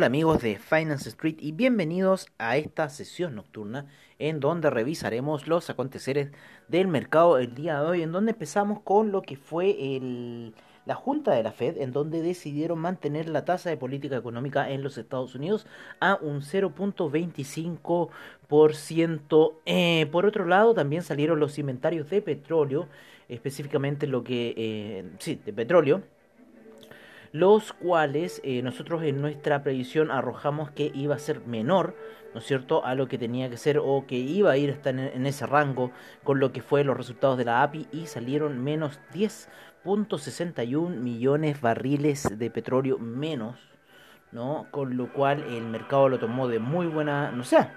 Hola amigos de Finance Street y bienvenidos a esta sesión nocturna en donde revisaremos los aconteceres del mercado el día de hoy, en donde empezamos con lo que fue la Junta de la Fed, en donde decidieron mantener la tasa de política económica en los Estados Unidos a un 0.25%. Eh, por otro lado, también salieron los inventarios de petróleo, específicamente lo que, eh, sí, de petróleo los cuales eh, nosotros en nuestra previsión arrojamos que iba a ser menor, ¿no es cierto?, a lo que tenía que ser o que iba a ir hasta en, ese rango con lo que fue los resultados de la API y salieron menos 10.61 millones barriles de petróleo menos, ¿no? Con lo cual el mercado lo tomó de muy buena, no sé,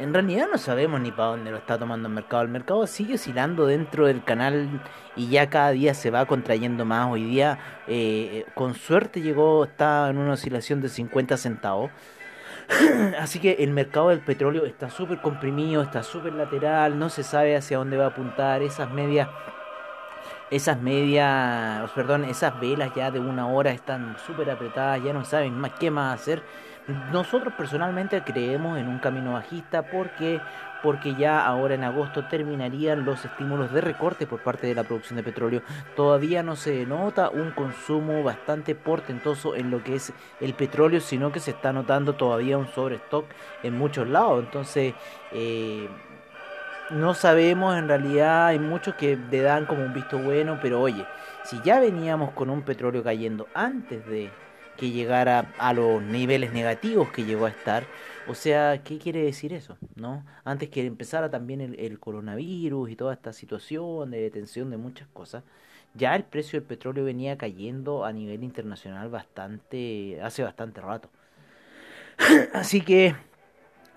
en realidad no sabemos ni para dónde lo está tomando el mercado. El mercado sigue oscilando dentro del canal y ya cada día se va contrayendo más. Hoy día, eh, con suerte, llegó, está en una oscilación de 50 centavos. Así que el mercado del petróleo está súper comprimido, está súper lateral, no se sabe hacia dónde va a apuntar. Esas medias, esas medias, perdón, esas velas ya de una hora están súper apretadas, ya no saben más qué más hacer. Nosotros personalmente creemos en un camino bajista porque porque ya ahora en agosto terminarían los estímulos de recorte por parte de la producción de petróleo. Todavía no se nota un consumo bastante portentoso en lo que es el petróleo, sino que se está notando todavía un sobrestock en muchos lados. Entonces, eh, no sabemos, en realidad hay muchos que le dan como un visto bueno, pero oye, si ya veníamos con un petróleo cayendo antes de que llegara a los niveles negativos que llegó a estar. O sea, ¿qué quiere decir eso? ¿No? Antes que empezara también el, coronavirus y toda esta situación de detención de muchas cosas, ya el precio del petróleo venía cayendo a nivel internacional bastante, hace bastante rato. Así que,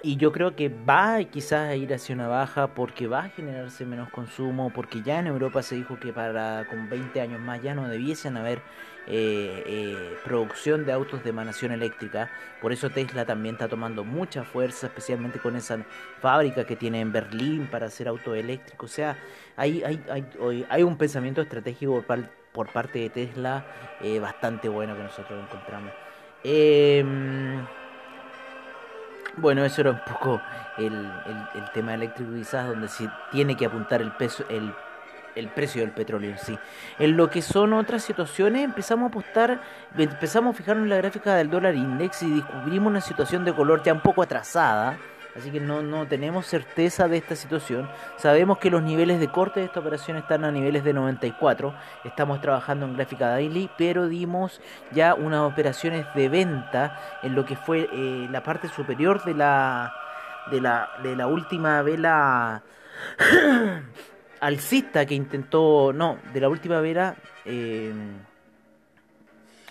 y yo creo que va quizás a ir hacia una baja porque va a generarse menos consumo, porque ya en Europa se dijo que para con 20 años más ya no debiesen haber eh, eh, producción de autos de emanación eléctrica. Por eso Tesla también está tomando mucha fuerza, especialmente con esa fábrica que tiene en Berlín para hacer autos eléctricos. O sea, hay, hay, hay, hay un pensamiento estratégico por, parte de Tesla eh, bastante bueno que nosotros encontramos. Em, bueno, eso era un poco el, el, tema eléctrico quizás, donde se tiene que apuntar el peso, el el precio del petróleo en sí. En lo que son otras situaciones, empezamos a apostar, empezamos a fijarnos en la gráfica del dólar index y descubrimos una situación de color ya un poco atrasada. Así que no, no tenemos certeza de esta situación. Sabemos que los niveles de corte de esta operación están a niveles de 94. Estamos trabajando en gráfica daily, pero dimos ya unas operaciones de venta en lo que fue eh, la parte superior de la, de la, de la última vela alcista que intentó, no, de la última vela, eh,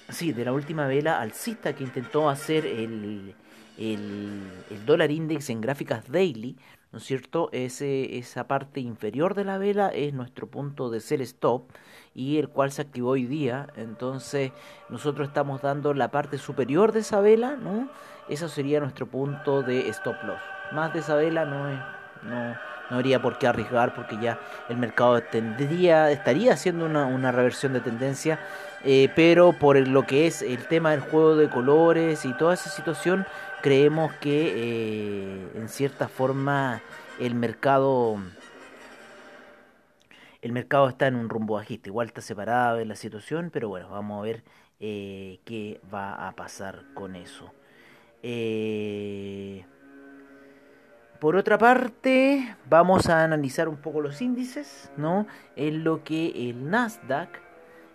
sí, de la última vela alcista que intentó hacer el, el, dólar index en gráficas daily, ¿no es cierto? Ese, esa parte inferior de la vela es nuestro punto de sell stop y el cual se activó hoy día. Entonces nosotros estamos dando la parte superior de esa vela, ¿no? Eso sería nuestro punto de stop loss. Más de esa vela no es, no, no habría por qué arriesgar porque ya el mercado tendría, estaría haciendo una, una reversión de tendencia, eh, pero por lo que es el tema del juego de colores y toda esa situación, creemos que eh, en cierta forma el mercado el mercado está en un rumbo bajista, igual está separado de la situación, pero bueno, vamos a ver eh, qué va a pasar con eso. Eh, por otra parte, vamos a analizar un poco los índices, ¿no? En lo que el Nasdaq,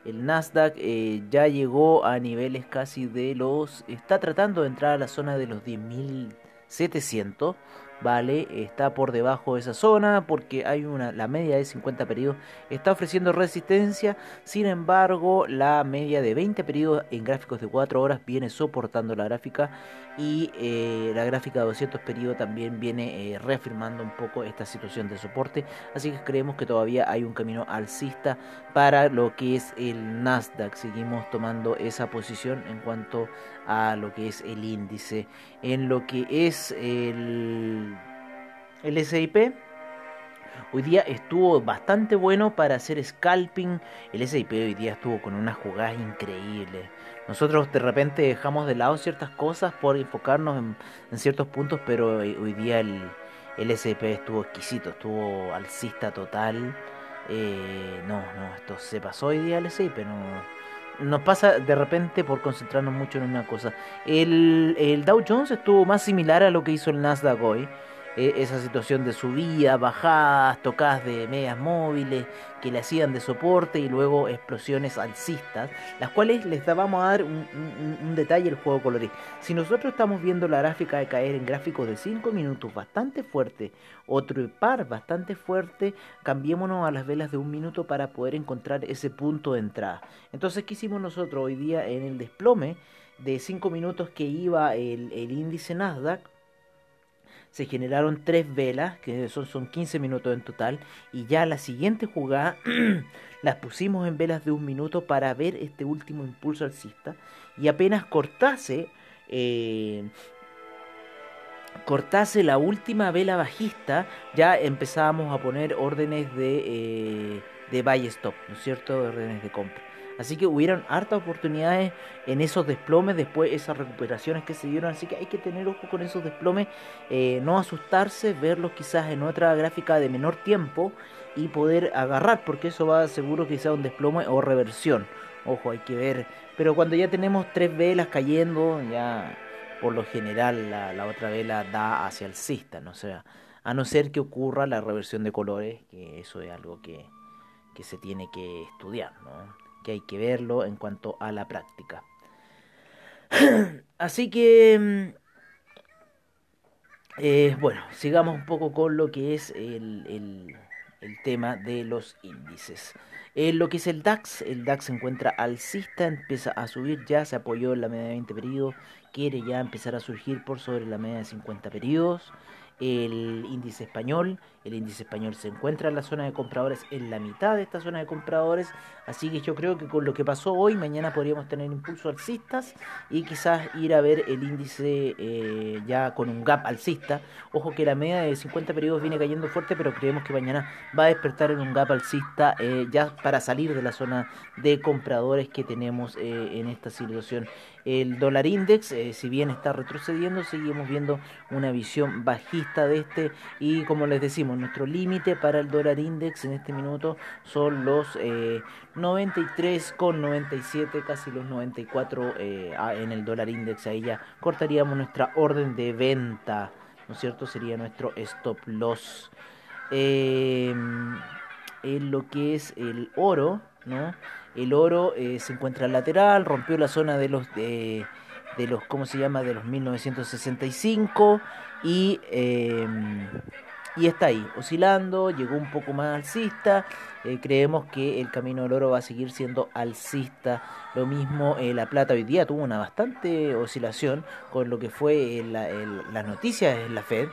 el Nasdaq eh, ya llegó a niveles casi de los, está tratando de entrar a la zona de los 10.700, ¿vale? Está por debajo de esa zona porque hay una, la media de 50 periodos. Está ofreciendo resistencia, sin embargo la media de 20 periodos en gráficos de 4 horas viene soportando la gráfica y eh, la gráfica de 200 periodos también viene eh, reafirmando un poco esta situación de soporte, así que creemos que todavía hay un camino alcista para lo que es el Nasdaq, seguimos tomando esa posición en cuanto a lo que es el índice, en lo que es el el SIP hoy día estuvo bastante bueno para hacer scalping. El SIP hoy día estuvo con unas jugadas increíbles. Nosotros de repente dejamos de lado ciertas cosas por enfocarnos en, ciertos puntos, pero hoy, día el, el SIP estuvo exquisito, estuvo alcista total. Eh, no, no, esto se pasó hoy día el SIP, no nos pasa de repente por concentrarnos mucho en una cosa. El, el Dow Jones estuvo más similar a lo que hizo el Nasdaq hoy. E, esa situación de subida, bajadas, tocadas de medias móviles que le hacían de soporte y luego explosiones alcistas, las cuales les vamos a dar un, detalle el juego colorís. Si nosotros estamos viendo la gráfica de caer en gráficos de 5 minutos bastante fuerte, otro par bastante fuerte, cambiémonos a las velas de un minuto para poder encontrar ese punto de entrada. Entonces, ¿qué hicimos nosotros hoy día en el desplome? de 5 minutos que iba el, el índice Nasdaq, se generaron tres velas, que son, son 15 minutos en total, y ya la siguiente jugada las pusimos en velas de un minuto para ver este último impulso alcista, y apenas cortase, eh, cortase la última vela bajista, ya empezábamos a poner órdenes de, eh, de buy stop, ¿no es cierto? Órdenes de compra. Así que hubieron hartas oportunidades en esos desplomes, después esas recuperaciones que se dieron. Así que hay que tener ojo con esos desplomes, eh, no asustarse, verlos quizás en otra gráfica de menor tiempo y poder agarrar, porque eso va seguro que sea un desplome o reversión. Ojo, hay que ver. Pero cuando ya tenemos tres velas cayendo, ya por lo general la, otra vela da hacia el cista, ¿no? sea, a no ser que ocurra la reversión de colores, que eso es algo que, que se tiene que estudiar, ¿no? Que hay que verlo en cuanto a la práctica. Así que, mm, eh, bueno, sigamos un poco con lo que es el, tema de los índices. En lo que es el DAX, el DAX se encuentra alcista, empieza a subir ya, se apoyó en la media de 20 periodos, quiere ya empezar a surgir por sobre la media de 50 periodos el índice español. El índice español se encuentra en la zona de compradores, en la mitad de esta zona de compradores. Así que yo creo que con lo que pasó hoy, mañana podríamos tener impulso alcistas y quizás ir a ver el índice eh, ya con un gap alcista. Ojo que la media de 50 periodos viene cayendo fuerte, pero creemos que mañana va a despertar en un gap alcista eh, ya para salir de la zona de compradores que tenemos eh, en esta situación. El dólar index, si bien está retrocediendo, seguimos viendo una visión bajista de este y como les decimos, nuestro límite para el dólar index en este minuto son los eh, 93,97, casi los 94 eh, en el dólar index. Ahí ya cortaríamos nuestra orden de venta, ¿no es cierto? Sería nuestro stop loss. Em, en lo que es el oro, ¿no? El oro eh, se encuentra lateral, rompió la zona de los de, los ¿cómo se llama? de los 1965 y em, y está ahí, oscilando, llegó un poco más alcista. Eh, creemos que el camino del oro va a seguir siendo alcista. Lo mismo eh, la plata hoy día tuvo una bastante oscilación con lo que fue la, las noticias en la Fed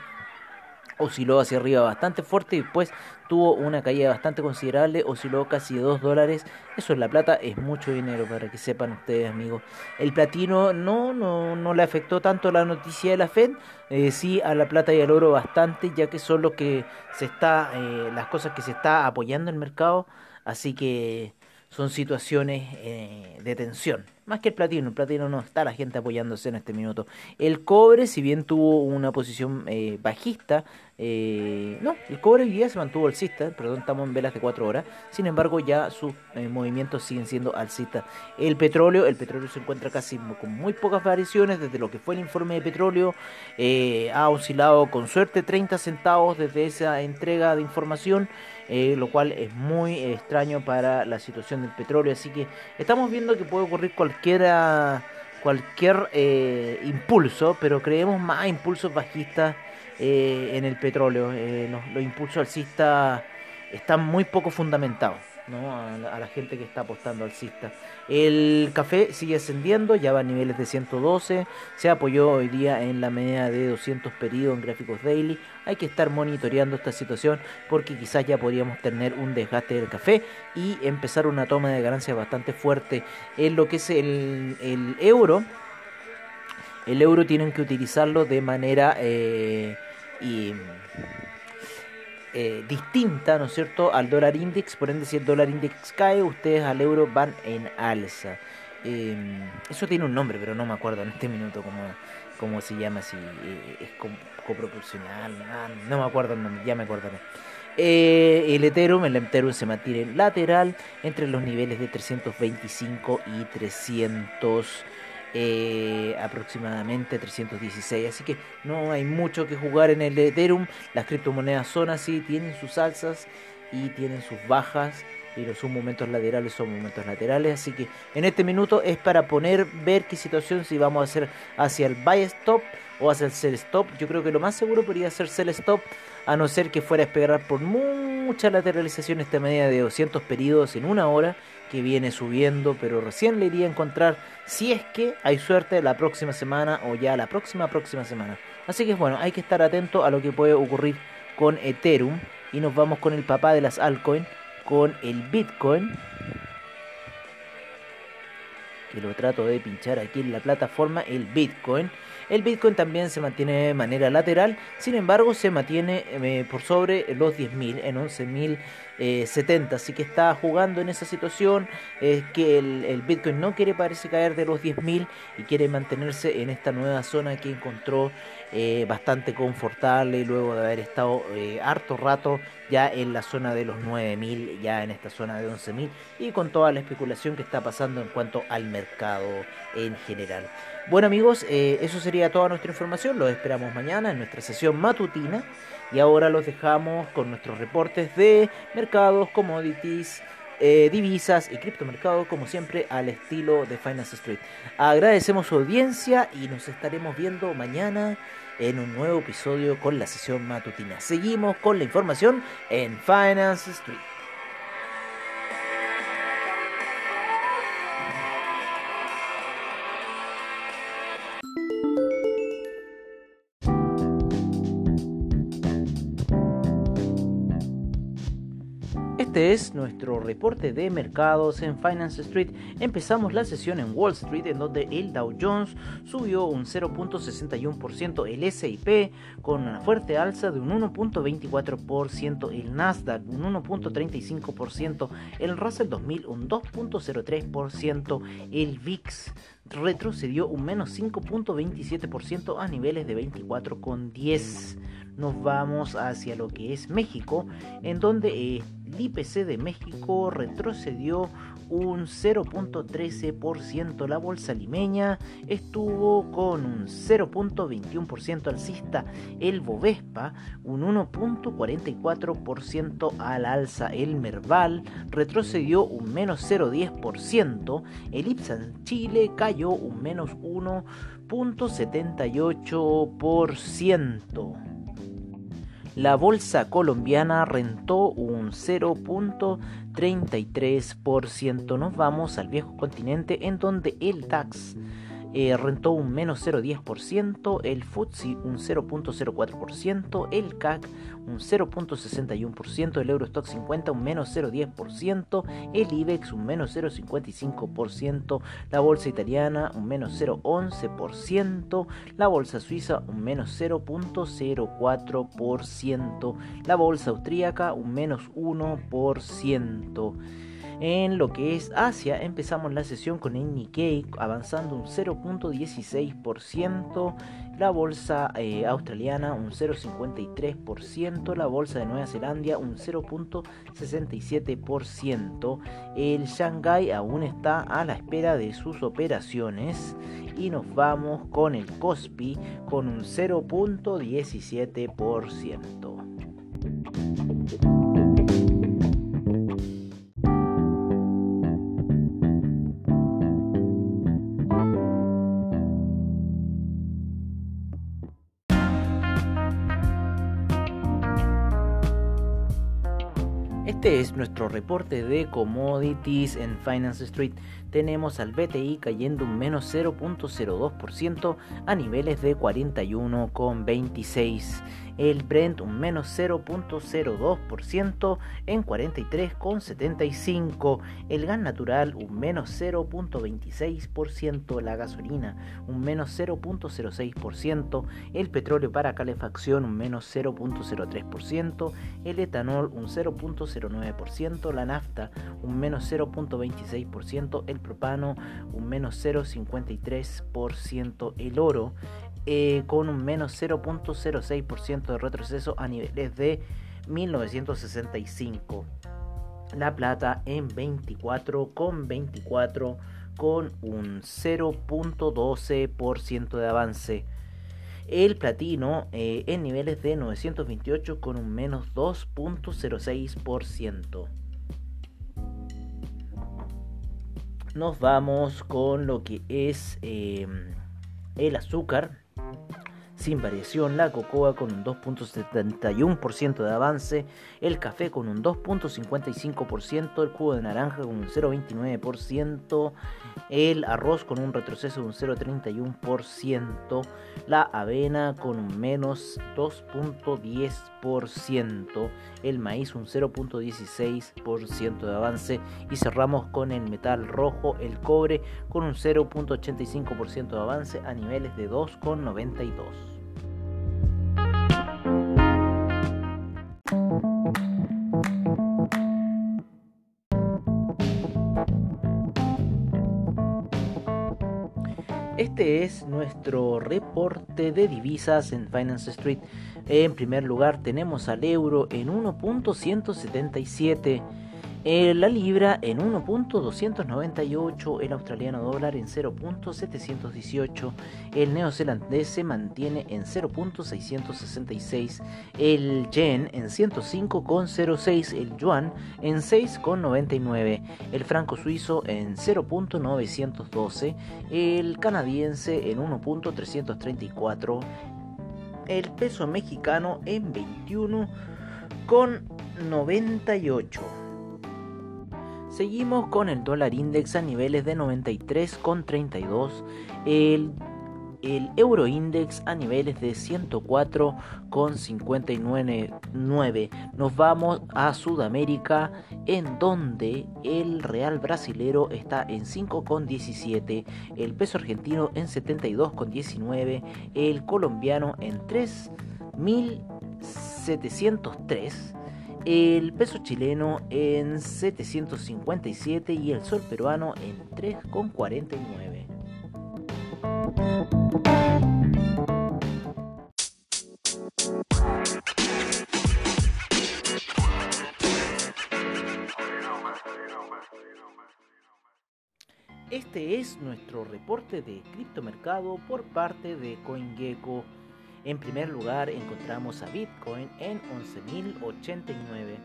osciló hacia arriba bastante fuerte y después tuvo una caída bastante considerable, osciló casi 2 dólares. Eso en la plata es mucho dinero para que sepan ustedes amigos. El platino no, no, no le afectó tanto la noticia de la Fed, eh, sí a la plata y al oro bastante, ya que son lo que se está, eh, las cosas que se está apoyando el mercado. Así que son situaciones eh, de tensión. Más que el platino, el platino no está la gente apoyándose en este minuto. El cobre, si bien tuvo una posición eh, bajista, eh, no, el cobre hoy día se mantuvo alcista, perdón, estamos en velas de 4 horas, sin embargo ya sus movimientos siguen siendo alcistas. El petróleo, el petróleo se encuentra casi con muy pocas variaciones desde lo que fue el informe de petróleo, ha oscilado con suerte 30 centavos desde esa entrega de información. Eh, lo cual es muy extraño para la situación del petróleo. Así que estamos viendo que puede ocurrir cualquiera, cualquier eh, impulso, pero creemos más impulsos bajistas eh, en el petróleo. Eh, los, impulsos alcistas están muy poco fundamentados. A, la, gente que está apostando alcista. El café sigue ascendiendo, ya va a niveles de 112, se apoyó hoy día en la media de 200 periodos en gráficos daily. Hay que estar monitoreando esta situación porque quizás ya podríamos tener un desgaste del café y empezar una toma de ganancias bastante fuerte en lo que es el, el euro. El euro tienen que utilizarlo de manera... Eh, y, eh, distinta, ¿no es cierto?, al dólar index, por ende si el dólar index cae, ustedes al euro van en alza. Em, eso tiene un nombre, pero no me acuerdo en este minuto cómo, cómo se llama, si eh, es coproporcional, ah, no me acuerdo el nombre, ya me acordaré. Eh, el Ethereum, el Ethereum se mantiene lateral entre los niveles de 325 y 300 eh, aproximadamente 316. Así que no hay mucho que jugar en el Ethereum. Las criptomonedas son así, tienen sus alzas y tienen sus bajas. Pero son momentos laterales, son momentos laterales. Así que en este minuto es para poner, ver qué situación, si vamos a hacer hacia el buy stop o hacia el sell stop. Yo creo que lo más seguro podría ser sell stop, a no ser que fuera a esperar por mucha lateralización esta medida de 200 periodos en una hora que viene subiendo, pero recién le iría a encontrar si es que hay suerte la próxima semana o ya la próxima próxima semana. Así que bueno, hay que estar atento a lo que puede ocurrir con Ethereum y nos vamos con el papá de las altcoins, con el Bitcoin. Que lo trato de pinchar aquí en la plataforma, el Bitcoin. El Bitcoin también se mantiene de manera lateral, sin embargo se mantiene eh, por sobre los 10.000 en 11.000 70, eh, así que está jugando en esa situación, es que el, Bitcoin no quiere parece caer de los 10.000 y quiere mantenerse en esta nueva zona que encontró eh, bastante confortable luego de haber estado eh, harto rato ya en la zona de los 9.000, ya en esta zona de 11.000 y con toda la especulación que está pasando en cuanto al mercado en general. Bueno amigos, eso sería toda nuestra información, los esperamos mañana en nuestra sesión matutina y ahora los dejamos con nuestros reportes de mercados, commodities, eh, divisas y criptomercados, como siempre, al estilo de Finance Street. Agradecemos su audiencia y nos estaremos viendo mañana en un nuevo episodio con la sesión matutina. Seguimos con la información en Finance Street. Es nuestro reporte de mercados en Finance Street. Empezamos la sesión en Wall Street en donde el Dow Jones subió un 0.61%, el SIP con una fuerte alza de un 1.24%, el Nasdaq un 1.35%, el Russell 2000 un 2.03%, el VIX retrocedió un menos 5.27% a niveles de 24,10 nos vamos hacia lo que es México, en donde eh, el IPC de México retrocedió un 0.13%. La bolsa limeña estuvo con un 0.21% alcista. El Bovespa un 1.44% al alza. El Merval retrocedió un menos 0.10%. El Ipsan Chile cayó un menos 1.78%. La bolsa colombiana rentó un 0.33%. Nos vamos al viejo continente en donde el DAX eh, rentó un menos 0,10%, el FTSE un 0.04%, el CAC un 0.61%, el Eurostock 50 un menos 0.10%, el IBEX un menos 0.55%, la bolsa italiana un menos 0.11%, la bolsa suiza un menos 0.04%, la bolsa austríaca un menos 1%. En lo que es Asia, empezamos la sesión con el Nikkei avanzando un 0.16%, la bolsa eh, australiana un 0.53%, la bolsa de Nueva Zelanda un 0.67%, el Shanghai aún está a la espera de sus operaciones. Y nos vamos con el Kospi con un 0.17%. es nuestro reporte de commodities en Finance Street. Tenemos al BTI cayendo un menos 0.02% a niveles de 41,26 el Brent un menos 0.02% en 43,75, el gas natural un menos 0.26%, la gasolina un menos 0.06%, el petróleo para calefacción un menos 0.03%, el etanol un 0.09%, la nafta un menos 0.26%, el propano un menos 0.53%, el oro eh, con un menos 0.06% de retroceso a niveles de 1965. La plata en 24,24 con un 0.12% de avance. El platino eh, en niveles de 928 con un menos 2.06%. Nos vamos con lo que es eh, el azúcar sin variación, la cocoa con un 2.71% de avance, el café con un 2.55%, el jugo de naranja con un 0.29%, el arroz con un retroceso de un 0.31%, la avena con un menos 2.10%, el maíz un 0.16% de avance y cerramos con el metal rojo, el cobre con un 0.85% de avance a niveles de 2.92. nuestro reporte de divisas en Finance Street. En primer lugar tenemos al euro en 1.177 eh, la libra en 1.298, el australiano dólar en 0.718, el neozelandés se mantiene en 0.666, el yen en 105.06, el yuan en 6.99, el franco suizo en 0.912, el canadiense en 1.334, el peso mexicano en 21.98. Seguimos con el dólar index a niveles de 93,32. El, el euro index a niveles de 104,59. Nos vamos a Sudamérica en donde el real brasilero está en 5,17. El peso argentino en 72,19. El colombiano en 3.703 el peso chileno en 757 y el sol peruano en 3,49. Este es nuestro reporte de criptomercado por parte de CoinGecko. En primer lugar encontramos a Bitcoin en 11.089,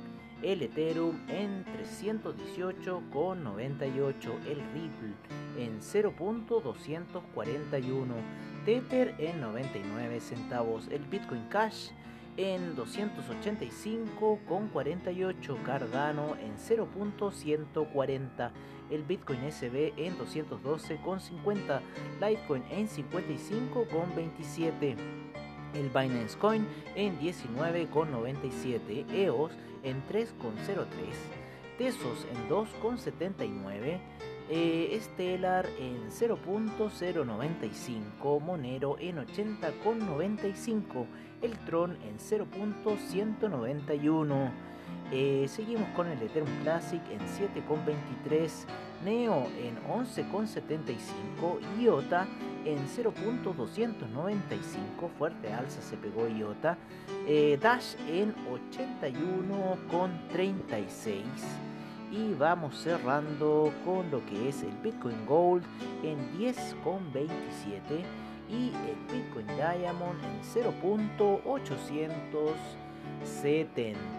el Ethereum en 318,98, el Ripple en 0.241, Tether en 99 centavos, el Bitcoin Cash en 285,48, Cardano en 0.140, el Bitcoin SB en 212,50, Litecoin en 55,27 el Binance Coin en 19,97, EOS en 3,03, Tesos en 2,79, eh, Stellar en 0.095, Monero en 80,95, el Tron en 0.191. Eh, seguimos con el Ethereum Classic en 7,23, Neo en 11,75, IOTA en 0.295, fuerte alza se pegó IOTA, eh, Dash en 81,36 y vamos cerrando con lo que es el Bitcoin Gold en 10,27 y el Bitcoin Diamond en 0.870.